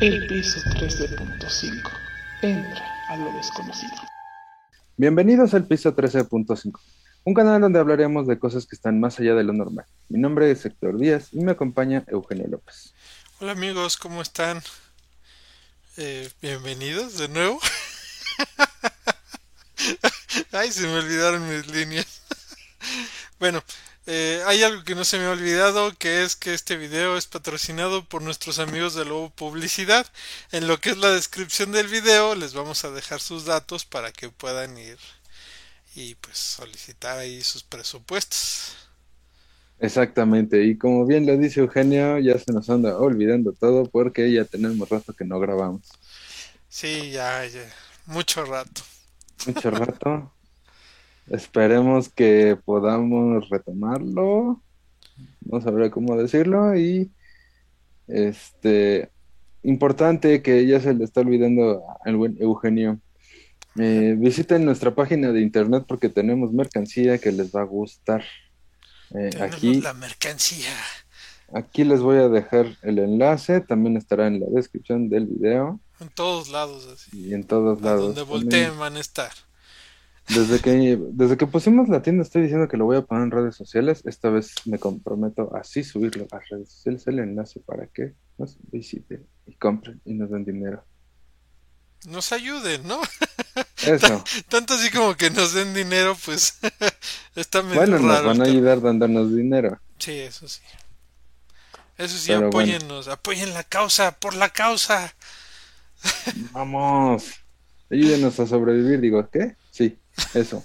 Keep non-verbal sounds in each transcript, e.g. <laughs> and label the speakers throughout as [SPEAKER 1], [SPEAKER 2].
[SPEAKER 1] El piso 13.5. Entra a lo desconocido.
[SPEAKER 2] Bienvenidos al piso 13.5, un canal donde hablaremos de cosas que están más allá de lo normal. Mi nombre es Héctor Díaz y me acompaña Eugenio López.
[SPEAKER 3] Hola amigos, ¿cómo están? Eh, bienvenidos de nuevo. <laughs> Ay, se me olvidaron mis líneas. bueno, eh, hay algo que no se me ha olvidado, que es que este video es patrocinado por nuestros amigos de Lobo Publicidad. En lo que es la descripción del video les vamos a dejar sus datos para que puedan ir y pues solicitar ahí sus presupuestos.
[SPEAKER 2] Exactamente, y como bien lo dice Eugenio, ya se nos anda olvidando todo porque ya tenemos rato que no grabamos.
[SPEAKER 3] Sí, ya, ya, mucho rato.
[SPEAKER 2] Mucho rato. <laughs> Esperemos que podamos retomarlo. No sabré cómo decirlo. Y este importante que ya se le está olvidando al buen Eugenio. Eh, visiten nuestra página de internet porque tenemos mercancía que les va a gustar.
[SPEAKER 3] Eh, aquí la mercancía.
[SPEAKER 2] Aquí les voy a dejar el enlace, también estará en la descripción del video.
[SPEAKER 3] En todos lados, así.
[SPEAKER 2] Y en todos lados.
[SPEAKER 3] Donde volteen van a estar.
[SPEAKER 2] Desde que, desde que pusimos la tienda estoy diciendo que lo voy a poner en redes sociales. Esta vez me comprometo a así subirlo a redes sociales, el enlace para que nos visiten y compren y nos den dinero.
[SPEAKER 3] Nos ayuden, ¿no?
[SPEAKER 2] Eso. <laughs>
[SPEAKER 3] Tanto así como que nos den dinero, pues <laughs> está medio
[SPEAKER 2] Bueno, nos van a ayudar dándonos dinero.
[SPEAKER 3] Sí, eso sí. Eso sí, apóyennos, apoyen la causa, por la causa.
[SPEAKER 2] Vamos, ayúdenos a sobrevivir, digo, ¿qué? Sí. Eso.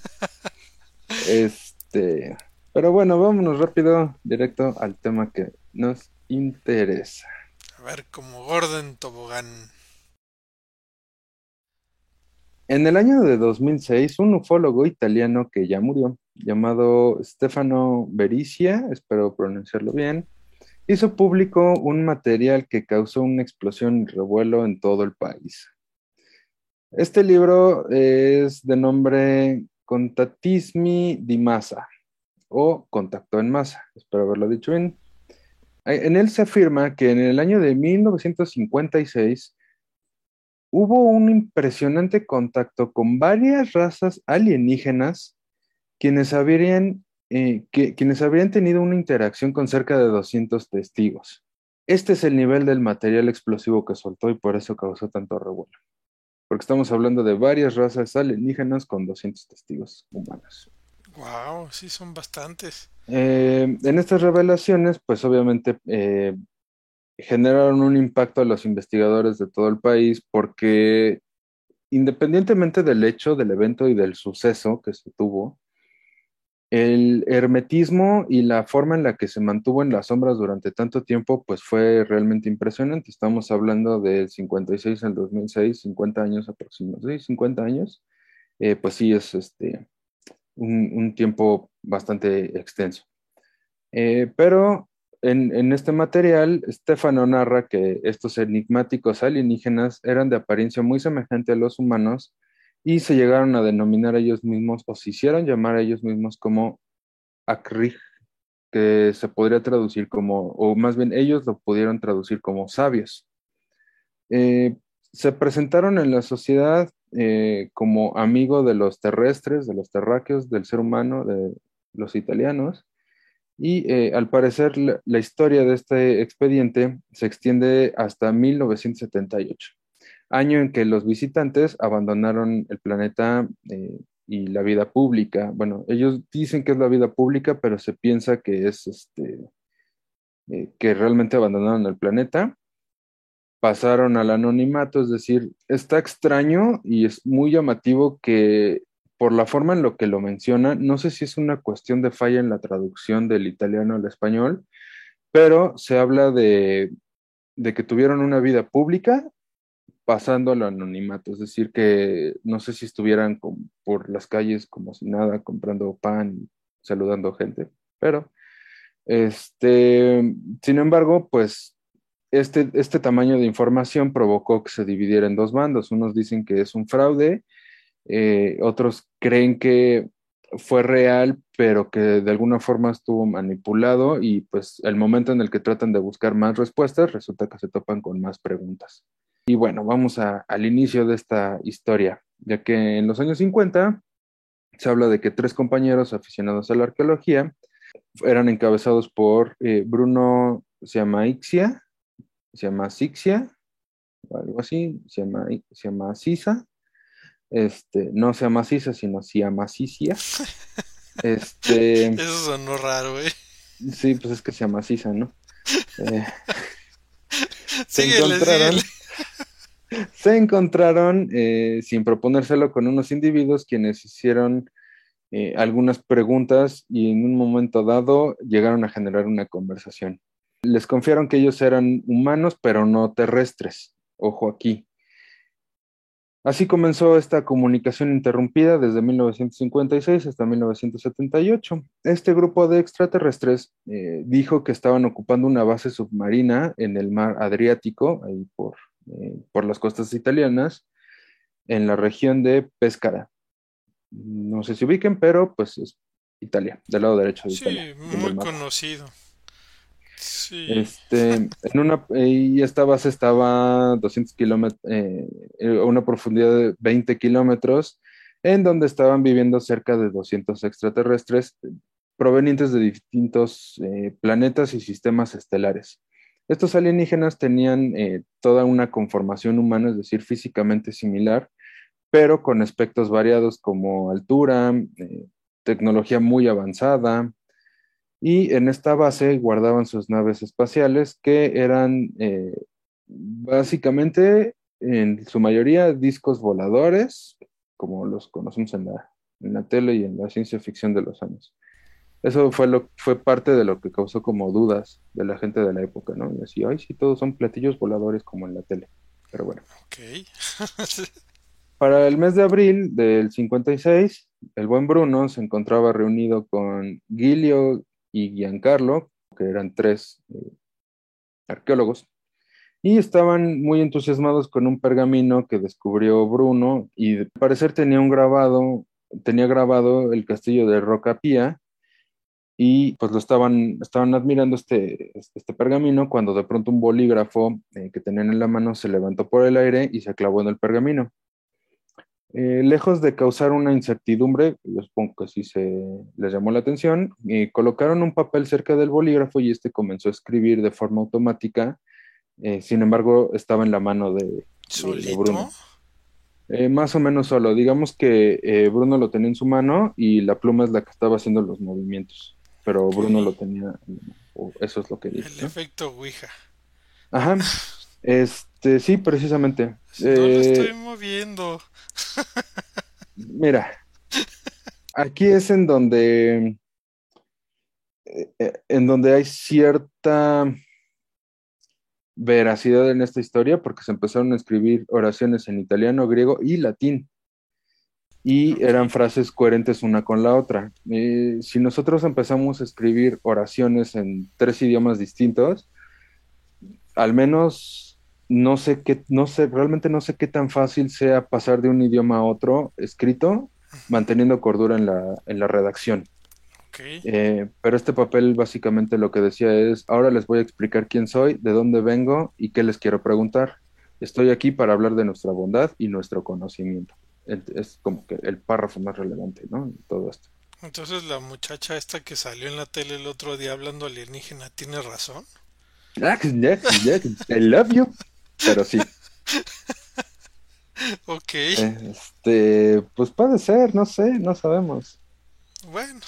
[SPEAKER 2] Este, pero bueno, vámonos rápido, directo al tema que nos interesa.
[SPEAKER 3] A ver, como Gordon Tobogán.
[SPEAKER 2] En el año de 2006, un ufólogo italiano que ya murió, llamado Stefano Bericia, espero pronunciarlo bien, hizo público un material que causó una explosión y revuelo en todo el país. Este libro es de nombre Contatismi di Massa o Contacto en Masa, espero haberlo dicho bien. En él se afirma que en el año de 1956 hubo un impresionante contacto con varias razas alienígenas quienes habrían, eh, quienes habrían tenido una interacción con cerca de 200 testigos. Este es el nivel del material explosivo que soltó y por eso causó tanto revuelo porque estamos hablando de varias razas alienígenas con 200 testigos humanos.
[SPEAKER 3] Wow, sí, son bastantes.
[SPEAKER 2] Eh, en estas revelaciones, pues obviamente eh, generaron un impacto a los investigadores de todo el país porque independientemente del hecho, del evento y del suceso que se tuvo, el hermetismo y la forma en la que se mantuvo en las sombras durante tanto tiempo, pues fue realmente impresionante. Estamos hablando del 56 al 2006, 50 años aproximadamente, ¿sí? 50 años. Eh, pues sí, es este, un, tiempo bastante extenso. Eh, pero en, en, este material, Stefano narra que estos enigmáticos alienígenas eran de apariencia muy semejante a los humanos y se llegaron a denominar a ellos mismos o se hicieron llamar a ellos mismos como Akrij, que se podría traducir como, o más bien ellos lo pudieron traducir como sabios. Eh, se presentaron en la sociedad eh, como amigo de los terrestres, de los terráqueos, del ser humano, de los italianos, y eh, al parecer la, la historia de este expediente se extiende hasta 1978 año en que los visitantes abandonaron el planeta eh, y la vida pública. Bueno, ellos dicen que es la vida pública, pero se piensa que es este, eh, que realmente abandonaron el planeta, pasaron al anonimato, es decir, está extraño y es muy llamativo que por la forma en lo que lo menciona, no sé si es una cuestión de falla en la traducción del italiano al español, pero se habla de, de que tuvieron una vida pública pasando al anonimato, es decir, que no sé si estuvieran por las calles como si nada, comprando pan, saludando gente, pero, este, sin embargo, pues este, este tamaño de información provocó que se dividiera en dos bandos. Unos dicen que es un fraude, eh, otros creen que fue real, pero que de alguna forma estuvo manipulado y pues el momento en el que tratan de buscar más respuestas, resulta que se topan con más preguntas. Y bueno, vamos a- al inicio de esta historia, ya que en los años 50 se habla de que tres compañeros aficionados a la arqueología eran encabezados por eh, Bruno se llama Ixia, se llama Sixia, o algo así, se llama, se llama Sisa, este, no se llama Sisa, sino se llama Sisia. <laughs> Este,
[SPEAKER 3] Eso sonó raro, ¿eh?
[SPEAKER 2] sí, pues es que se llama Sisa, ¿no? Eh, <laughs> se encontraron,
[SPEAKER 3] síguele.
[SPEAKER 2] Se encontraron eh, sin proponérselo con unos individuos quienes hicieron eh, algunas preguntas y en un momento dado llegaron a generar una conversación. Les confiaron que ellos eran humanos, pero no terrestres. Ojo aquí. Así comenzó esta comunicación interrumpida desde 1956 hasta 1978. Este grupo de extraterrestres eh, dijo que estaban ocupando una base submarina en el mar Adriático, ahí por, eh, por las costas italianas, en la región de Pescara. No sé si ubiquen, pero pues es Italia, del lado derecho de
[SPEAKER 3] Sí,
[SPEAKER 2] Italia.
[SPEAKER 3] muy conocido. Sí.
[SPEAKER 2] Este, en una, y esta base estaba a 200 kilómetros, eh, a una profundidad de 20 kilómetros, en donde estaban viviendo cerca de 200 extraterrestres eh, provenientes de distintos eh, planetas y sistemas estelares. Estos alienígenas tenían eh, toda una conformación humana, es decir, físicamente similar, pero con aspectos variados como altura, eh, tecnología muy avanzada, y en esta base guardaban sus naves espaciales que eran eh, básicamente en su mayoría discos voladores, como los conocemos en la, en la tele y en la ciencia ficción de los años. Eso fue, lo, fue parte de lo que causó como dudas de la gente de la época, ¿no? Y así, ay, sí, todos son platillos voladores como en la tele. Pero bueno.
[SPEAKER 3] Ok. <laughs>
[SPEAKER 2] Para el mes de abril del 56, el buen Bruno se encontraba reunido con Giulio y Giancarlo, que eran tres eh, arqueólogos, y estaban muy entusiasmados con un pergamino que descubrió Bruno y al parecer tenía un grabado, tenía grabado el castillo de Rocapía y pues lo estaban, estaban admirando este, este pergamino cuando de pronto un bolígrafo eh, que tenían en la mano se levantó por el aire y se clavó en el pergamino. Eh, lejos de causar una incertidumbre, yo supongo que sí se les llamó la atención, eh, colocaron un papel cerca del bolígrafo y este comenzó a escribir de forma automática. Eh, sin embargo, estaba en la mano de, de-. Bruno. Más o menos solo. Digamos que Bruno lo tenía en su mano y la pluma es la que estaba haciendo los movimientos. Pero Bruno lo tenía, o eso es lo que dice.
[SPEAKER 3] El
[SPEAKER 2] ¿no?
[SPEAKER 3] efecto Ouija.
[SPEAKER 2] Ajá. Este, sí, precisamente.
[SPEAKER 3] No lo
[SPEAKER 2] Eh,
[SPEAKER 3] estoy moviendo. <laughs>
[SPEAKER 2] Mira, aquí es en donde, eh, eh, en donde hay cierta veracidad en esta historia, porque se empezaron a escribir oraciones en italiano, griego y latín. Y eran frases coherentes una con la otra. Eh, si nosotros empezamos a escribir oraciones en tres idiomas distintos, al menos no sé qué, no sé, realmente no sé qué tan fácil sea pasar de un idioma a otro escrito, manteniendo cordura en la, en la redacción. Eh, pero este papel básicamente lo que decía es, ahora les voy a explicar quién soy, de dónde vengo y qué les quiero preguntar. Estoy aquí para hablar de nuestra bondad y nuestro conocimiento. Es como que el párrafo más relevante, ¿no? En todo esto.
[SPEAKER 3] Entonces la muchacha esta que salió en la tele el otro día hablando alienígena tiene razón.
[SPEAKER 2] I love you. Pero sí, <laughs>
[SPEAKER 3] Ok.
[SPEAKER 2] este, pues puede ser, no sé, no sabemos.
[SPEAKER 3] Bueno.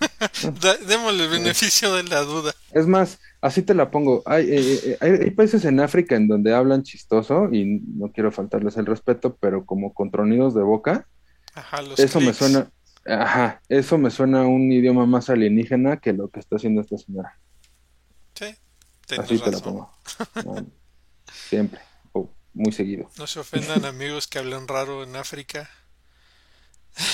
[SPEAKER 3] <laughs> Démosle el beneficio de la duda.
[SPEAKER 2] Es más, así te la pongo. Hay, eh, eh, hay, hay países en África en donde hablan chistoso y no quiero faltarles el respeto, pero como con tronidos de boca,
[SPEAKER 3] Ajá, los
[SPEAKER 2] eso me suena, ajá, eso me suena a un idioma más alienígena que lo que está haciendo esta señora.
[SPEAKER 3] Sí,
[SPEAKER 2] Así te la pongo. Siempre, o muy seguido.
[SPEAKER 3] No se ofendan amigos que hablan raro en África.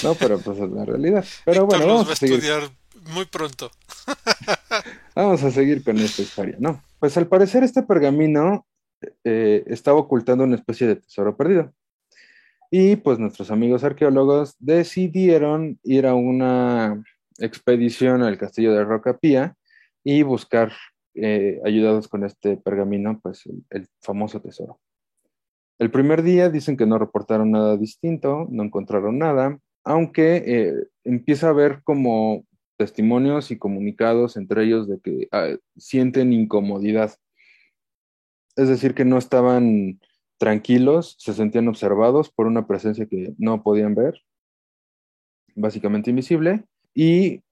[SPEAKER 2] No, pero pues es la realidad. <laughs> Pero
[SPEAKER 3] Víctor
[SPEAKER 2] bueno,
[SPEAKER 3] los
[SPEAKER 2] vamos
[SPEAKER 3] va
[SPEAKER 2] a
[SPEAKER 3] estudiar muy pronto. <laughs>
[SPEAKER 2] Vamos a seguir con esta historia, ¿no? Pues al parecer este pergamino eh, estaba ocultando una especie de tesoro perdido. Y pues nuestros amigos arqueólogos decidieron ir a una expedición al castillo de Rocapía y buscar, eh, ayudados con este pergamino, pues el, famoso tesoro. El primer día dicen que no reportaron nada distinto, no encontraron nada, aunque eh, empieza a haber como testimonios y comunicados entre ellos de que ah, sienten incomodidad. Es decir, que no estaban tranquilos, se sentían observados por una presencia que no podían ver, básicamente invisible, y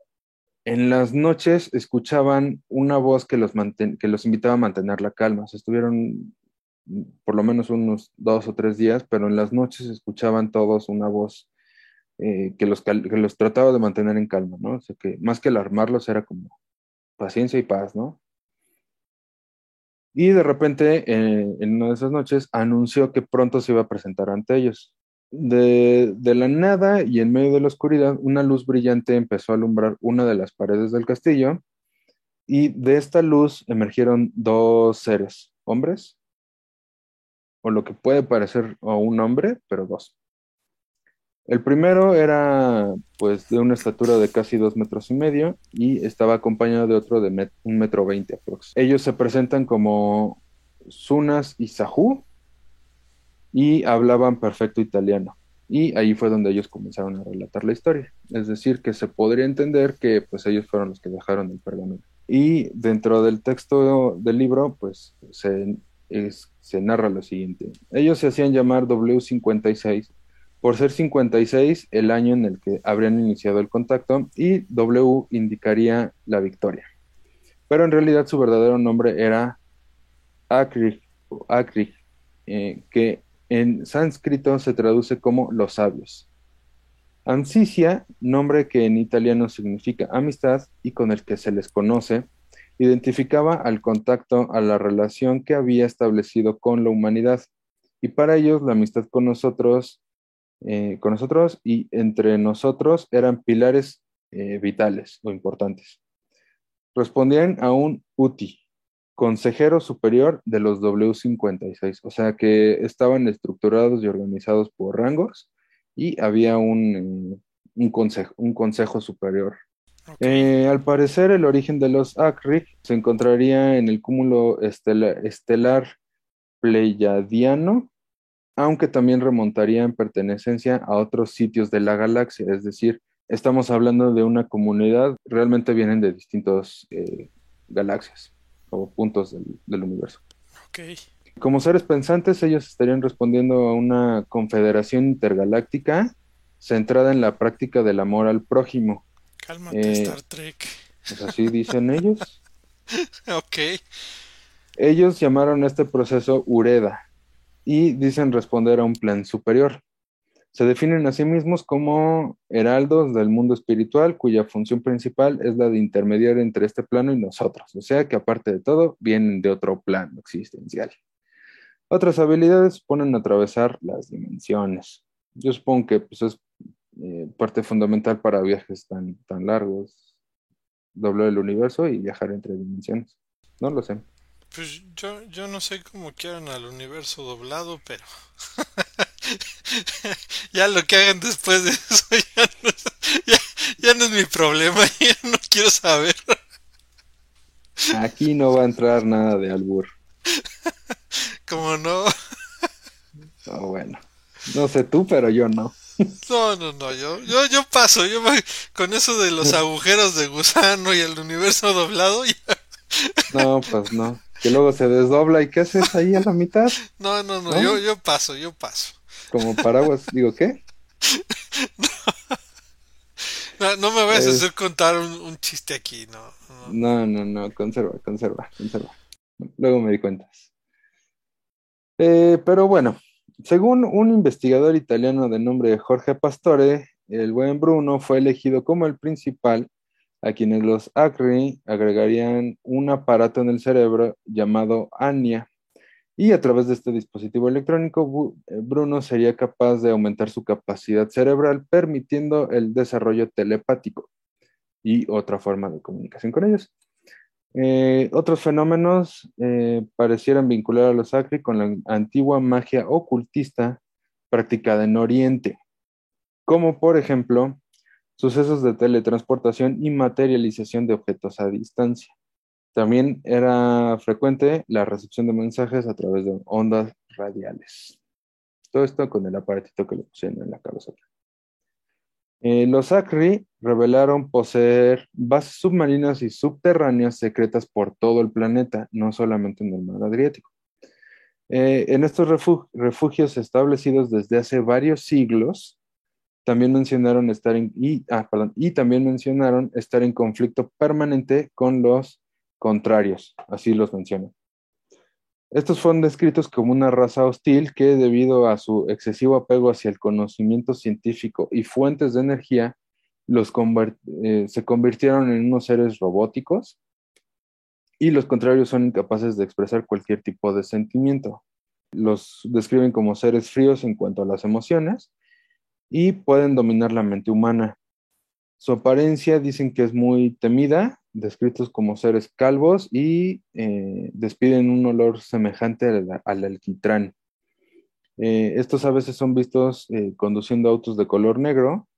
[SPEAKER 2] en las noches escuchaban una voz que los, que los invitaba a mantener la calma. Se estuvieron por lo menos unos dos o tres días, pero en las noches escuchaban todos una voz eh, que, los, que los trataba de mantener en calma, ¿no? O sea que más que alarmarlos era como paciencia y paz, ¿no? Y de repente, eh, en una de esas noches, anunció que pronto se iba a presentar ante ellos. De, de, la nada y en medio de la oscuridad, una luz brillante empezó a alumbrar una de las paredes del castillo y de esta luz emergieron dos seres, hombres, o lo que puede parecer un hombre, pero dos. El primero era pues de una estatura de casi dos metros y medio y estaba acompañado de otro de un metro veinte aproximadamente. Ellos se presentan como Sunas y Sahu y hablaban perfecto italiano. Y ahí fue donde ellos comenzaron a relatar la historia. Es decir, que se podría entender que pues ellos fueron los que dejaron el pergamino. Y dentro del texto del libro pues se, se narra lo siguiente. Ellos se hacían llamar W56 por ser 56 el año en el que habrían iniciado el contacto y W indicaría la victoria. Pero en realidad su verdadero nombre era Akrig, eh, que en sánscrito se traduce como los sabios. Amcicia, nombre que en italiano significa amistad y con el que se les conoce, identificaba al contacto a la relación que había establecido con la humanidad. Y para ellos la amistad con nosotros eh, con nosotros y entre nosotros eran pilares eh, vitales o importantes. Respondían a un UTI, consejero superior de los W56, o sea que estaban estructurados y organizados por rangos y había un, eh, consejo, un consejo superior. al parecer, el origen de los Akrig se encontraría en el cúmulo estelar pleiadiano aunque también remontaría en pertenencia a otros sitios de la galaxia, es decir, estamos hablando de una comunidad, realmente vienen de distintas eh, galaxias o puntos del, universo. Como seres pensantes, ellos estarían respondiendo a una confederación intergaláctica centrada en la práctica del amor al prójimo.
[SPEAKER 3] Cálmate, eh, Star Trek.
[SPEAKER 2] Pues así dicen ellos. <laughs>
[SPEAKER 3] ok.
[SPEAKER 2] Ellos llamaron este proceso Ureda, y dicen responder a un plan superior. Se definen a sí mismos como heraldos del mundo espiritual, cuya función principal es la de intermediar entre este plano y nosotros, o sea que aparte de todo, vienen de otro plano existencial. Otras habilidades ponen a atravesar las dimensiones. Yo supongo que pues, es eh, parte fundamental para viajes tan, tan largos, doblar el universo y viajar entre dimensiones. No lo sé.
[SPEAKER 3] Pues yo, yo no sé cómo quieran al universo doblado, pero <laughs> ya lo que hagan después de eso <laughs> ya no, es, mi problema, <laughs> ya no quiero saber.
[SPEAKER 2] Aquí no va a entrar nada de albur.
[SPEAKER 3] ¿Cómo no?
[SPEAKER 2] Oh, bueno, no sé tú, pero yo no.
[SPEAKER 3] No, no, no, yo, yo, yo paso, yo con eso de los agujeros de gusano y el universo doblado. Ya...
[SPEAKER 2] No, pues no que luego se desdobla y ¿qué haces ahí a la mitad? <laughs>
[SPEAKER 3] No, no, no, Yo, yo paso, yo paso.
[SPEAKER 2] Como paraguas, digo, ¿qué? <laughs>
[SPEAKER 3] No, no, me vayas a hacer contar un, chiste aquí, no,
[SPEAKER 2] no. No, no, conserva, conserva, conserva. Luego me di cuentas. Eh, pero bueno, según un investigador italiano de nombre Jorge Pastore, el buen Bruno fue elegido como el principal a quienes los ACRI agregarían un aparato en el cerebro llamado ANIA. Y a través de este dispositivo electrónico, eh, Bruno sería capaz de aumentar su capacidad cerebral, permitiendo el desarrollo telepático y otra forma de comunicación con ellos. Eh, otros fenómenos eh, parecieran vincular a los ACRI con la antigua magia ocultista practicada en Oriente, como por ejemplo sucesos de teletransportación y materialización de objetos a distancia. También era frecuente la recepción de mensajes a través de ondas radiales. Todo esto con el aparatito que le pusieron en la cabeza. Eh, los ACRI revelaron poseer bases submarinas y subterráneas secretas por todo el planeta, no solamente en el mar Adriático. Eh, en estos refugios establecidos desde hace varios siglos, también mencionaron estar en, y, ah, y también mencionaron estar en conflicto permanente con los contrarios, así los mencionan. Estos fueron descritos como una raza hostil que debido a su excesivo apego hacia el conocimiento científico y fuentes de energía, los eh, se convirtieron en unos seres robóticos y los contrarios son incapaces de expresar cualquier tipo de sentimiento. Los describen como seres fríos en cuanto a las emociones y pueden dominar la mente humana. Su apariencia dicen que es muy temida, descritos como seres calvos y eh, despiden un olor semejante al, alquitrán. Eh, estos a veces son vistos eh, conduciendo autos de color negro,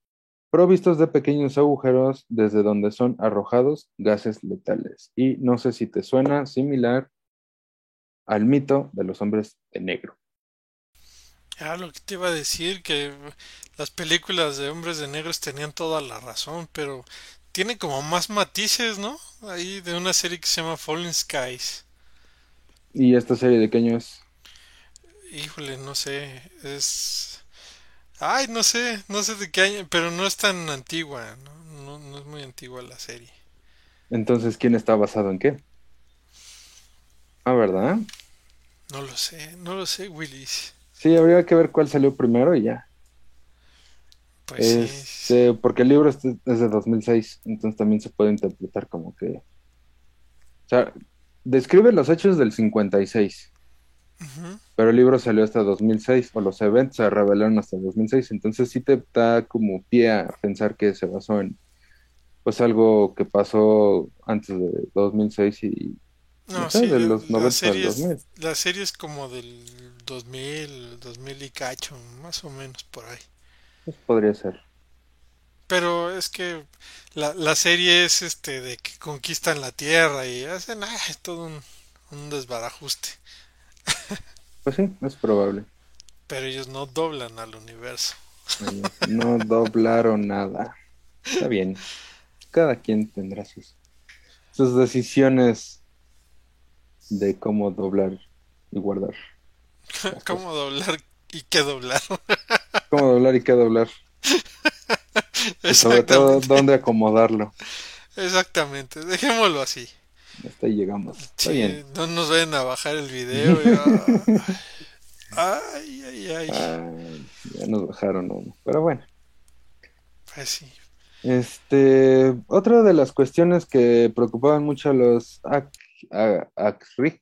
[SPEAKER 2] provistos de pequeños agujeros desde donde son arrojados gases letales. Y no sé si te suena similar al mito de los hombres de negro.
[SPEAKER 3] Ah, lo que te iba a decir, que las películas de hombres de negros tenían toda la razón, pero tiene como más matices, ¿no? Ahí de una serie que se llama Fallen Skies.
[SPEAKER 2] ¿Y esta serie de qué año es?
[SPEAKER 3] Híjole, no sé, es... Ay, no sé, no sé de qué año, pero no es tan antigua, ¿no? No, es muy antigua la serie.
[SPEAKER 2] Entonces, ¿quién está basado en qué? Ah, ¿verdad?
[SPEAKER 3] No lo sé, no lo sé, Willis.
[SPEAKER 2] Sí, habría que ver cuál salió primero y ya. Pues este, Porque el libro es de 2006, entonces también se puede interpretar como que... O sea, describe los hechos del 56, pero el libro salió hasta 2006, o los eventos se revelaron hasta 2006, entonces sí te da como pie a pensar que se basó en pues algo que pasó antes de 2006 y...
[SPEAKER 3] No, sé, de los 90 la serie, es, la serie es como del 2000, 2000 y cacho, más o menos por ahí.
[SPEAKER 2] Pues podría ser.
[SPEAKER 3] Pero es que la, la serie es este de que conquistan la Tierra y hacen ah, todo un, un desbarajuste. <laughs>
[SPEAKER 2] Pues sí, es probable.
[SPEAKER 3] Pero ellos no doblan al universo.
[SPEAKER 2] No doblaron nada. Está bien. Cada quien tendrá sus, sus decisiones de cómo doblar y guardar. <laughs>
[SPEAKER 3] ¿Cómo doblar y qué doblar? <laughs>
[SPEAKER 2] ¿Cómo doblar y qué doblar? <laughs> sobre todo, dónde acomodarlo.
[SPEAKER 3] Exactamente, dejémoslo así.
[SPEAKER 2] Hasta ahí llegamos. Está bien.
[SPEAKER 3] No nos vayan a bajar el video. ay, ay, ay,
[SPEAKER 2] Ya nos bajaron uno. Pero bueno.
[SPEAKER 3] Pues sí.
[SPEAKER 2] Este, otra de las cuestiones que preocupaban mucho a los ACRIG,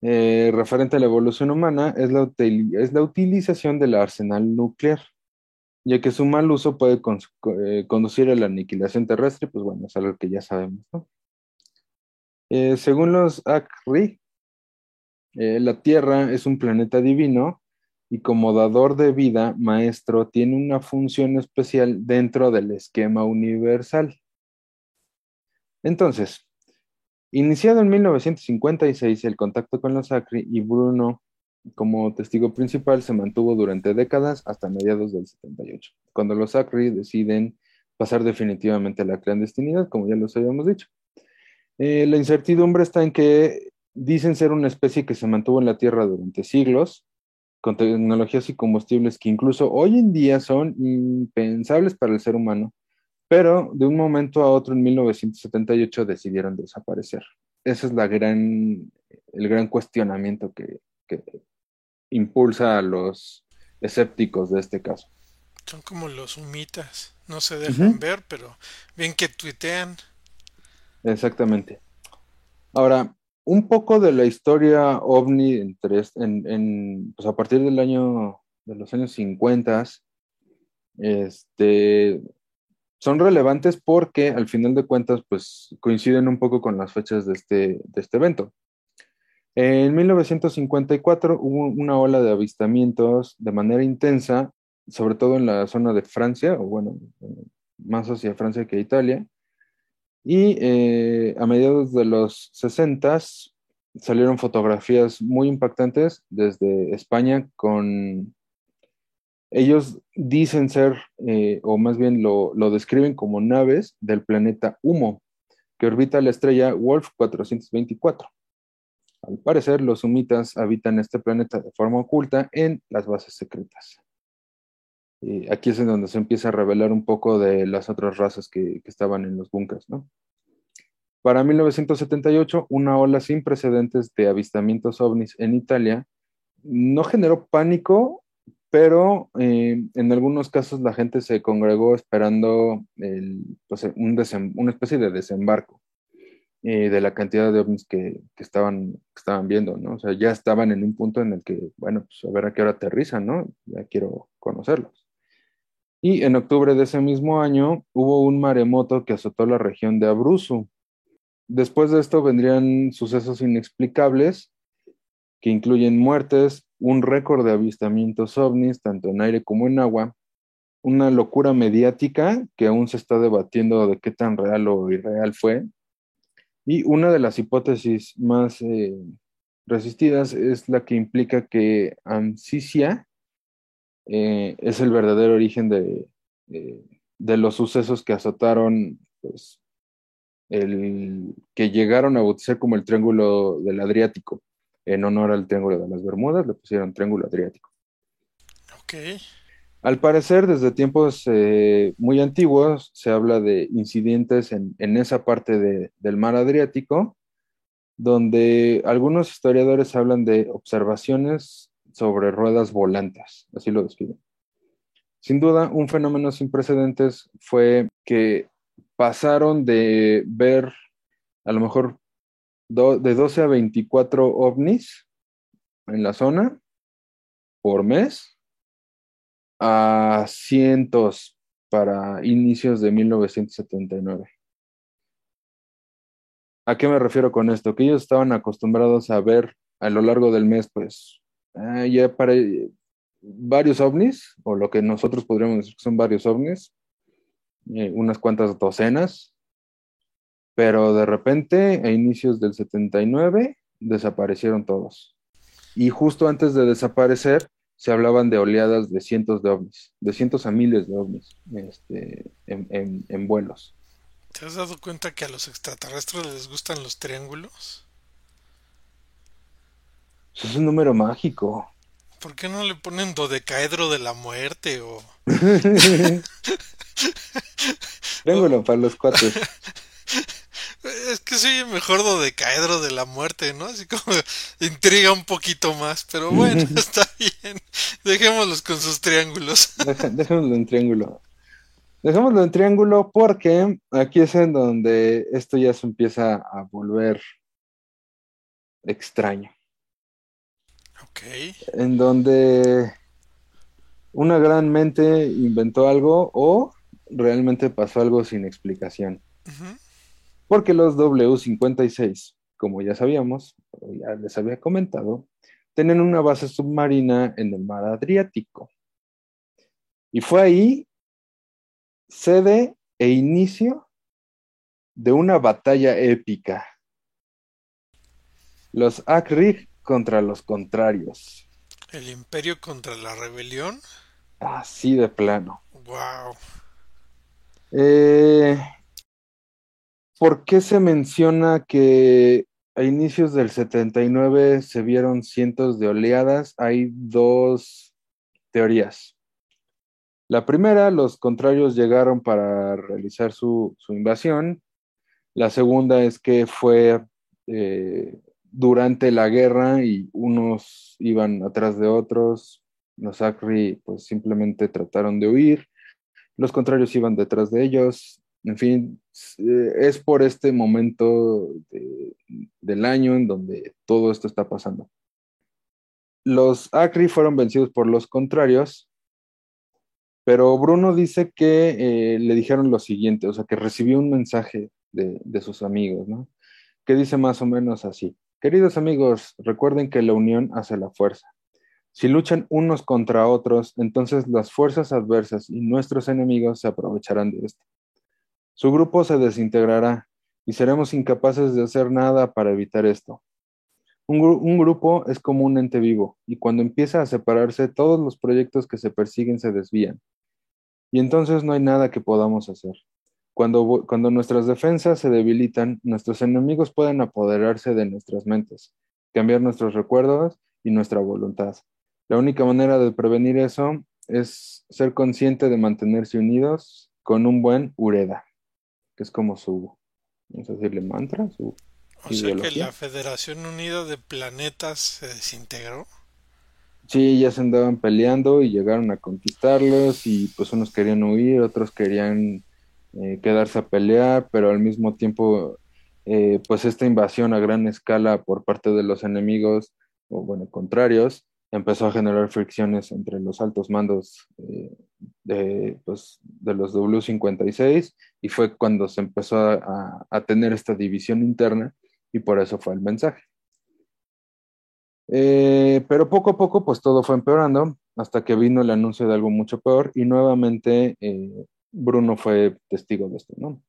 [SPEAKER 2] eh, referente a la evolución humana es la, es la utilización del arsenal nuclear, ya que su mal uso puede eh, conducir a la aniquilación terrestre, pues bueno, es algo que ya sabemos. Eh, según los ACRI, la Tierra es un planeta divino y como dador de vida, maestro, tiene una función especial dentro del esquema universal. Entonces, Iniciado en 1956, el contacto con los Acri y Bruno como testigo principal se mantuvo durante décadas hasta mediados del 78, cuando los Acri deciden pasar definitivamente a la clandestinidad, como ya los habíamos dicho. Eh, la incertidumbre está en que dicen ser una especie que se mantuvo en la Tierra durante siglos, con tecnologías y combustibles que incluso hoy en día son impensables para el ser humano, pero de un momento a otro, en 1978, decidieron desaparecer. Ese es la gran, el gran cuestionamiento que, impulsa a los escépticos de este caso.
[SPEAKER 3] Son como los humitas, no se dejan ver, pero bien que tuitean.
[SPEAKER 2] Exactamente. Ahora, un poco de la historia ovni entre, en, en, pues a partir del año, de los años 50, este, son relevantes porque al final de cuentas pues coinciden un poco con las fechas de este, de este evento. En 1954 hubo una ola de avistamientos de manera intensa, sobre todo en la zona de Francia, o bueno, más hacia Francia que Italia. Y eh, a mediados de los 60 salieron fotografías muy impactantes desde España con... Ellos dicen ser, eh, o más bien lo, lo describen como naves del planeta Humo, que orbita la estrella Wolf 424. Al parecer, los humitas habitan este planeta de forma oculta en las bases secretas. Y aquí es en donde se empieza a revelar un poco de las otras razas que, que estaban en los búnkers, ¿no? Para 1978, una ola sin precedentes de avistamientos ovnis en Italia no generó pánico, pero eh, en algunos casos la gente se congregó esperando el, pues, un desem- una especie de desembarco eh, de la cantidad de ovnis que, que estaban, que estaban viendo, ¿no? O sea, ya estaban en un punto en el que, bueno, pues a ver a qué hora aterrizan, ¿no? Ya quiero conocerlos. Y en octubre de ese mismo año hubo un maremoto que azotó la región de Abruzzo. Después de esto vendrían sucesos inexplicables que incluyen muertes, un récord de avistamientos ovnis, tanto en aire como en agua, una locura mediática que aún se está debatiendo de qué tan real o irreal fue, y una de las hipótesis más eh, resistidas es la que implica que Amcicia eh, es el verdadero origen de, eh, de los sucesos que azotaron, pues, el que llegaron a bautizar como el Triángulo del Adriático. En honor al Triángulo de las Bermudas, le pusieron Triángulo Adriático.
[SPEAKER 3] Ok.
[SPEAKER 2] Al parecer, desde tiempos eh, muy antiguos, se habla de incidentes en, en esa parte de, del mar Adriático, donde algunos historiadores hablan de observaciones sobre ruedas volantes, así lo describen. Sin duda, un fenómeno sin precedentes fue que pasaron de ver a lo mejor de 12 a 24 ovnis en la zona por mes a cientos para inicios de 1979. ¿A qué me refiero con esto? Que ellos estaban acostumbrados a ver a lo largo del mes, pues, eh, ya para varios ovnis, o lo que nosotros podríamos decir que son varios ovnis, eh, unas cuantas docenas, pero de repente, a inicios del 79, desaparecieron todos. Y justo antes de desaparecer, se hablaban de oleadas de cientos de ovnis, de cientos a miles de ovnis este, en, en, en, vuelos.
[SPEAKER 3] ¿Te has dado cuenta que a los extraterrestres les gustan los triángulos?
[SPEAKER 2] Es un número mágico.
[SPEAKER 3] ¿Por qué no le ponen dodecaedro de la muerte o... <laughs>
[SPEAKER 2] Triángulo <laughs> para los cuatro. <laughs>
[SPEAKER 3] Es que soy mejor dodecaedro de la muerte, ¿no? Así como <laughs> intriga un poquito más, pero bueno, <laughs> está bien. Dejémoslos con sus triángulos. <laughs>
[SPEAKER 2] Deja, dejémoslo en triángulo. Dejémoslo en triángulo porque aquí es en donde esto ya se empieza a volver extraño.
[SPEAKER 3] Ok.
[SPEAKER 2] En donde una gran mente inventó algo o realmente pasó algo sin explicación.
[SPEAKER 3] Uh -huh.
[SPEAKER 2] Porque los W56, como ya sabíamos, ya les había comentado, tienen una base submarina en el mar Adriático. Y fue ahí sede e inicio de una batalla épica. Los Akrig contra los contrarios.
[SPEAKER 3] ¿El imperio contra la rebelión?
[SPEAKER 2] Así de plano.
[SPEAKER 3] Wow.
[SPEAKER 2] Eh, ¿Por qué se menciona que a inicios del 79 se vieron cientos de oleadas? Hay dos teorías. La primera, los contrarios llegaron para realizar su, invasión. La segunda es que fue eh, durante la guerra y unos iban atrás de otros. Los Acri pues simplemente trataron de huir. Los contrarios iban detrás de ellos. En fin, es por este momento de, del año en donde todo esto está pasando. Los Acri fueron vencidos por los contrarios, pero Bruno dice que eh, le dijeron lo siguiente, o sea, que recibió un mensaje de, de sus amigos, ¿no? Que dice más o menos así. Queridos amigos, recuerden que la unión hace la fuerza. Si luchan unos contra otros, entonces las fuerzas adversas y nuestros enemigos se aprovecharán de esto. Su grupo se desintegrará y seremos incapaces de hacer nada para evitar esto. Un, gru- un grupo es como un ente vivo y cuando empieza a separarse, todos los proyectos que se persiguen se desvían. Y entonces no hay nada que podamos hacer. Cuando, cuando nuestras defensas se debilitan, nuestros enemigos pueden apoderarse de nuestras mentes, cambiar nuestros recuerdos y nuestra voluntad. La única manera de prevenir eso es ser consciente de mantenerse unidos con un buen ureda, que es como su, vamos a decirle mantra, su
[SPEAKER 3] O sea que la Federación Unida de Planetas se desintegró.
[SPEAKER 2] Sí, ya se andaban peleando y llegaron a conquistarlos y pues unos querían huir, otros querían eh, quedarse a pelear, pero al mismo tiempo eh, pues esta invasión a gran escala por parte de los enemigos, o bueno, contrarios, empezó a generar fricciones entre los altos mandos eh, de, pues, de los W56 y fue cuando se empezó a, a- tener esta división interna y por eso fue el mensaje. Eh, pero poco a poco, pues todo fue empeorando hasta que vino el anuncio de algo mucho peor y nuevamente eh, Bruno fue testigo de esto, ¿no?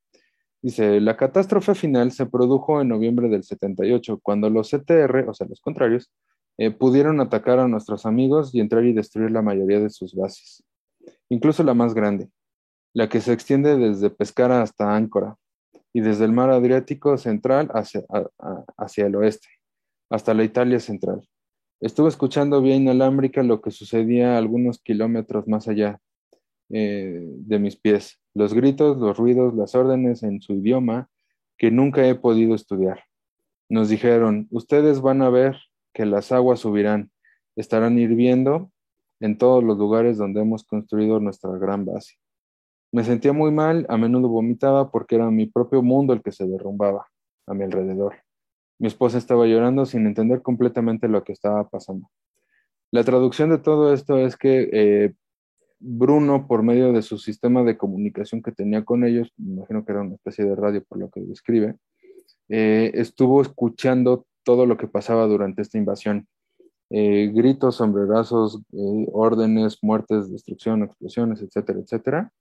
[SPEAKER 2] Dice, la catástrofe final se produjo en noviembre del 78, cuando los CTR, o sea, los contrarios, eh, pudieron atacar a nuestros amigos y entrar y destruir la mayoría de sus bases, incluso la más grande, la que se extiende desde Pescara hasta Áncora y desde el mar Adriático central hacia, el oeste, hasta la Italia central. Estuve escuchando vía inalámbrica lo que sucedía algunos kilómetros más allá eh, de mis pies, los gritos, los ruidos, las órdenes en su idioma que nunca he podido estudiar. Nos dijeron, ustedes van a ver que las aguas subirán, estarán hirviendo en todos los lugares donde hemos construido nuestra gran base. Me sentía muy mal, a menudo vomitaba porque era mi propio mundo el que se derrumbaba a mi alrededor. Mi esposa estaba llorando sin entender completamente lo que estaba pasando. La traducción de todo esto es que eh, Bruno, por medio de su sistema de comunicación que tenía con ellos, me imagino que era una especie de radio por lo que describe, eh, estuvo escuchando todo lo que pasaba durante esta invasión. Eh, gritos, sombrerazos, eh, órdenes, muertes, destrucción, explosiones, etcétera, etcétera.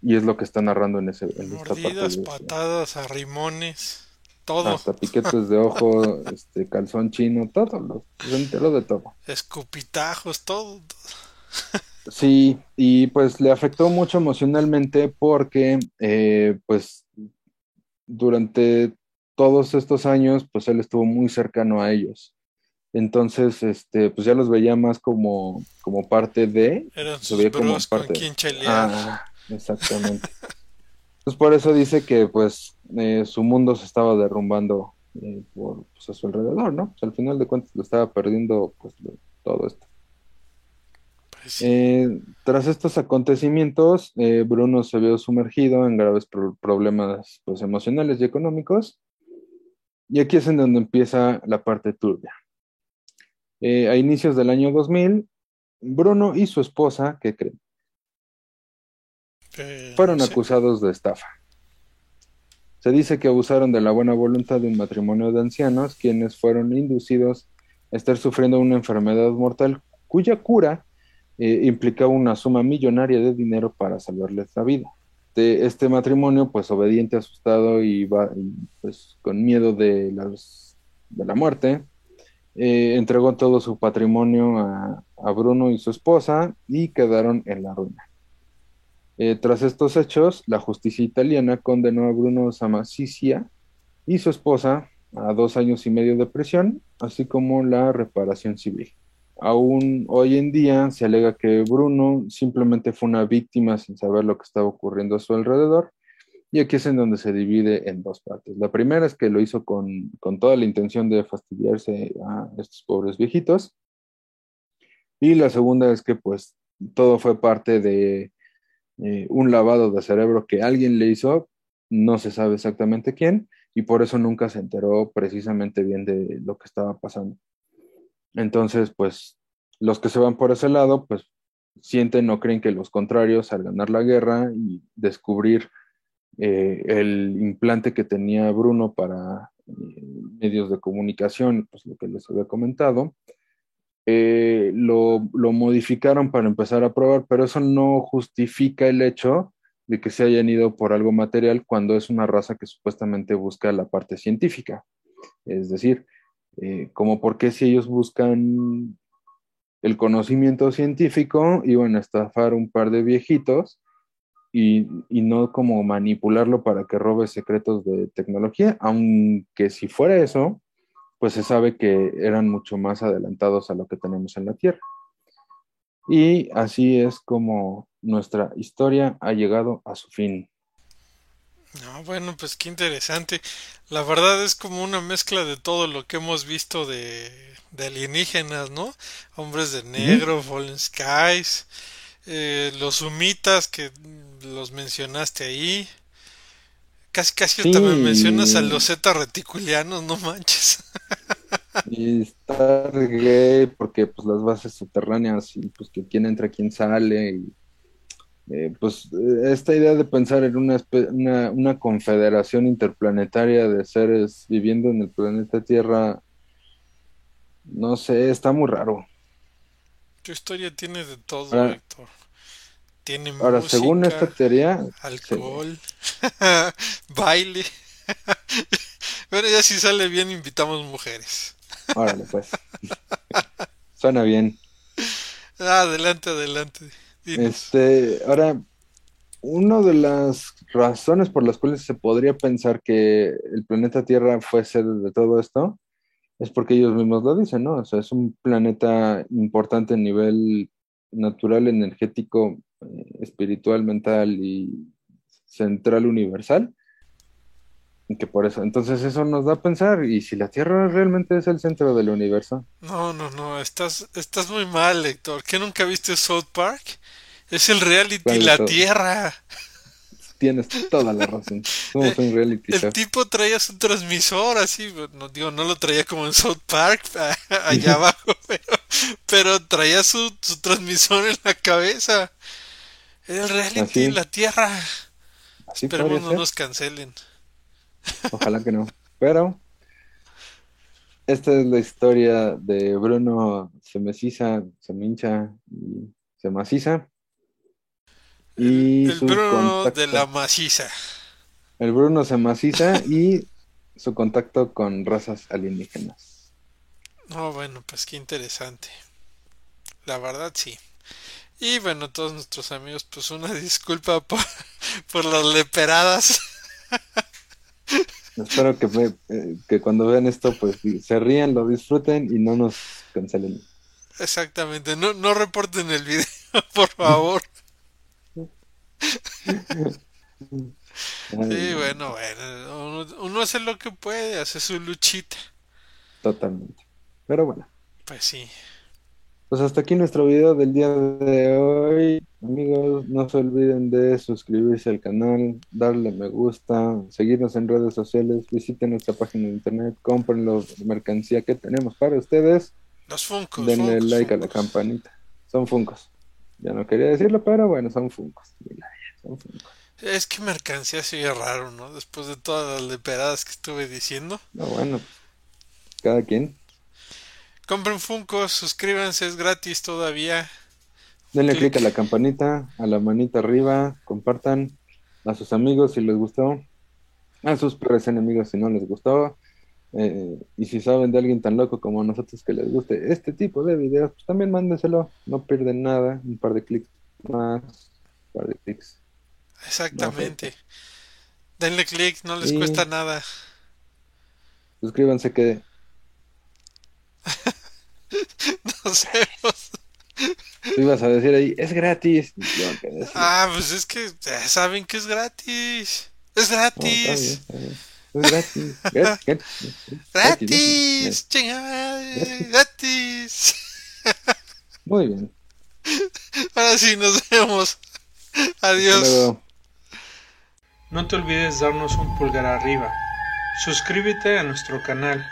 [SPEAKER 2] Y es lo que está narrando en, ese, en esta parte.
[SPEAKER 3] Mordidas,
[SPEAKER 2] de-
[SPEAKER 3] patadas, arrimones, todo.
[SPEAKER 2] hasta piquetes de ojo, <laughs> este, calzón chino, todo, lo, se enteró de todo.
[SPEAKER 3] Escupitajos, todo. todo.
[SPEAKER 2] Sí, y pues le afectó mucho emocionalmente porque, eh, pues, durante todos estos años, pues él estuvo muy cercano a ellos. Entonces, este, pues ya los veía más como, como parte de,
[SPEAKER 3] Eran sus
[SPEAKER 2] veía como
[SPEAKER 3] con
[SPEAKER 2] parte.
[SPEAKER 3] quien chelear.
[SPEAKER 2] Ah, exactamente. Pues por eso dice que, pues, eh, su mundo se estaba derrumbando eh, por, pues, a su alrededor, ¿no? Pues al final de cuentas lo estaba perdiendo, pues, todo esto.
[SPEAKER 3] Pues sí.
[SPEAKER 2] Eh, tras estos acontecimientos, eh, Bruno se vio sumergido en graves pro- problemas pues, emocionales y económicos. Y aquí es en donde empieza la parte turbia. Eh, a inicios del año 2000, Bruno y su esposa, que creen,
[SPEAKER 3] Eh,
[SPEAKER 2] fueron
[SPEAKER 3] sí.
[SPEAKER 2] acusados de estafa. Se dice que abusaron de la buena voluntad de un matrimonio de ancianos, quienes fueron inducidos a estar sufriendo una enfermedad mortal cuya cura eh, implicaba una suma millonaria de dinero para salvarles la vida. De este matrimonio, pues obediente, asustado y, pues con miedo de, la muerte, eh, entregó todo su patrimonio a, a Bruno y su esposa y quedaron en la ruina. Eh, tras estos hechos, la justicia italiana condenó a Bruno Samasicia y su esposa a dos años y medio de prisión, así como la reparación civil. Aún hoy en día se alega que Bruno simplemente fue una víctima sin saber lo que estaba ocurriendo a su alrededor, y aquí es en donde se divide en dos partes. La primera es que lo hizo con, con toda la intención de fastidiarse a estos pobres viejitos, y la segunda es que pues todo fue parte de eh, un lavado de cerebro que alguien le hizo, no se sabe exactamente quién, y por eso nunca se enteró precisamente bien de lo que estaba pasando. Entonces, pues los que se van por ese lado, pues sienten o creen que los contrarios al ganar la guerra y descubrir eh, el implante que tenía Bruno para eh, medios de comunicación, pues lo que les había comentado, eh, lo, lo, modificaron para empezar a probar, pero eso no justifica el hecho de que se hayan ido por algo material cuando es una raza que supuestamente busca la parte científica. Es decir, eh, como por qué si ellos buscan el conocimiento científico iban a estafar un par de viejitos y, y, no como manipularlo para que robe secretos de tecnología, aunque si fuera eso, pues se sabe que eran mucho más adelantados a lo que tenemos en la Tierra. Y así es como nuestra historia ha llegado a su fin.
[SPEAKER 3] No, bueno, pues qué interesante. La verdad es como una mezcla de todo lo que hemos visto de, de alienígenas, ¿no? Hombres de negro, Fallen Skies, eh, los humitas que los mencionaste ahí. Casi, casi hasta me mencionas a los Z reticulianos, no manches.
[SPEAKER 2] Y Stargate, porque pues las bases subterráneas y pues que quién entra, quién sale y eh, pues esta idea de pensar en una, una, una, confederación interplanetaria de seres viviendo en el planeta Tierra, no sé, está muy raro.
[SPEAKER 3] Tu historia tiene de todo, ahora, Héctor. Tiene
[SPEAKER 2] ahora,
[SPEAKER 3] música,
[SPEAKER 2] según esta teoría,
[SPEAKER 3] alcohol, <laughs> baile. <laughs> bueno, ya si sale bien, invitamos mujeres.
[SPEAKER 2] Órale, pues. <laughs> Suena bien.
[SPEAKER 3] adelante, adelante.
[SPEAKER 2] Este, ahora, una de las razones por las cuales se podría pensar que el planeta Tierra fue sede de todo esto es porque ellos mismos lo dicen, ¿no? O sea, es un planeta importante a nivel natural, energético, eh, espiritual, mental y central universal. Que por eso, entonces eso nos da a pensar, ¿y si la Tierra realmente es el centro del universo?
[SPEAKER 3] No, no, no, estás, estás muy mal, Héctor. ¿Qué nunca viste South Park? Es el reality La. Tierra.
[SPEAKER 2] Tienes toda la razón. <laughs> Somos un reality
[SPEAKER 3] el
[SPEAKER 2] show.
[SPEAKER 3] tipo traía su transmisor así, no digo, no lo traía como en South Park, <laughs> allá <laughs> abajo, pero, pero traía su, su, transmisor en la cabeza. Era el reality
[SPEAKER 2] Así.
[SPEAKER 3] La Tierra.
[SPEAKER 2] Así
[SPEAKER 3] Esperemos no
[SPEAKER 2] ser.
[SPEAKER 3] nos cancelen.
[SPEAKER 2] Ojalá que no. Pero esta es la historia de Bruno se mesiza, se mincha y se maciza. Y
[SPEAKER 3] el Bruno
[SPEAKER 2] contacto-
[SPEAKER 3] de la maciza.
[SPEAKER 2] El Bruno se maciza y su contacto con razas alienígenas.
[SPEAKER 3] No, bueno, pues qué interesante. La verdad sí. Y bueno, todos nuestros amigos, pues una <laughs> disculpa por, por las leperadas.
[SPEAKER 2] Espero que, me- eh, que cuando vean esto, pues se rían, lo disfruten y no nos cancelen.
[SPEAKER 3] Exactamente, no, no reporten el video, <laughs> por favor. Sí, bueno, bueno, uno, uno hace lo que puede, hace su luchita.
[SPEAKER 2] Totalmente. Pero bueno,
[SPEAKER 3] Pues sí.
[SPEAKER 2] Pues hasta aquí nuestro video del día de hoy. Amigos, no se olviden de suscribirse al canal, darle me gusta, seguirnos en redes sociales, visiten nuestra página de internet, compren la mercancía que tenemos para ustedes,
[SPEAKER 3] Los Funkos.
[SPEAKER 2] denle like a la campanita. Son funcos. Ya no quería decirlo, pero bueno, son funcos. Son funcos.
[SPEAKER 3] Es que mercancía se oye raro, ¿no? Después de todas las leperadas que estuve diciendo.
[SPEAKER 2] No, bueno, cada quien.
[SPEAKER 3] Compren Funkos, suscríbanse, es gratis todavía.
[SPEAKER 2] Denle
[SPEAKER 3] Clic.
[SPEAKER 2] click a la campanita, a la manita arriba, compartan a sus amigos si les gustó, a sus peores enemigos si no les gustó. eh, y si saben de alguien tan loco como nosotros que les guste este tipo de videos, pues también mándenselo. No pierden nada, un par de clics más, un par de clics.
[SPEAKER 3] Exactamente. Denle click, no les
[SPEAKER 2] Y-
[SPEAKER 3] cuesta nada.
[SPEAKER 2] Suscríbanse que <laughs>
[SPEAKER 3] Nos vemos.
[SPEAKER 2] tú ibas a decir ahí, es gratis.
[SPEAKER 3] Ah, pues es que saben que es gratis. Es
[SPEAKER 2] No, está bien,
[SPEAKER 3] gratis.
[SPEAKER 2] está bien. Es gratis. <laughs> Gratis. gratis,
[SPEAKER 3] Gratis. Chingada.
[SPEAKER 2] Gratis.
[SPEAKER 3] Gratis. <laughs>
[SPEAKER 2] Muy bien.
[SPEAKER 3] Ahora sí, nos vemos. Adiós.
[SPEAKER 4] No te olvides darnos un pulgar arriba. Suscríbete a nuestro canal.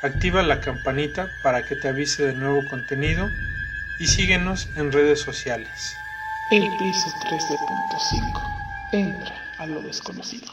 [SPEAKER 4] Activa la campanita para que te avise de nuevo contenido y síguenos en redes sociales.
[SPEAKER 1] El piso 13.5. Entra a lo desconocido.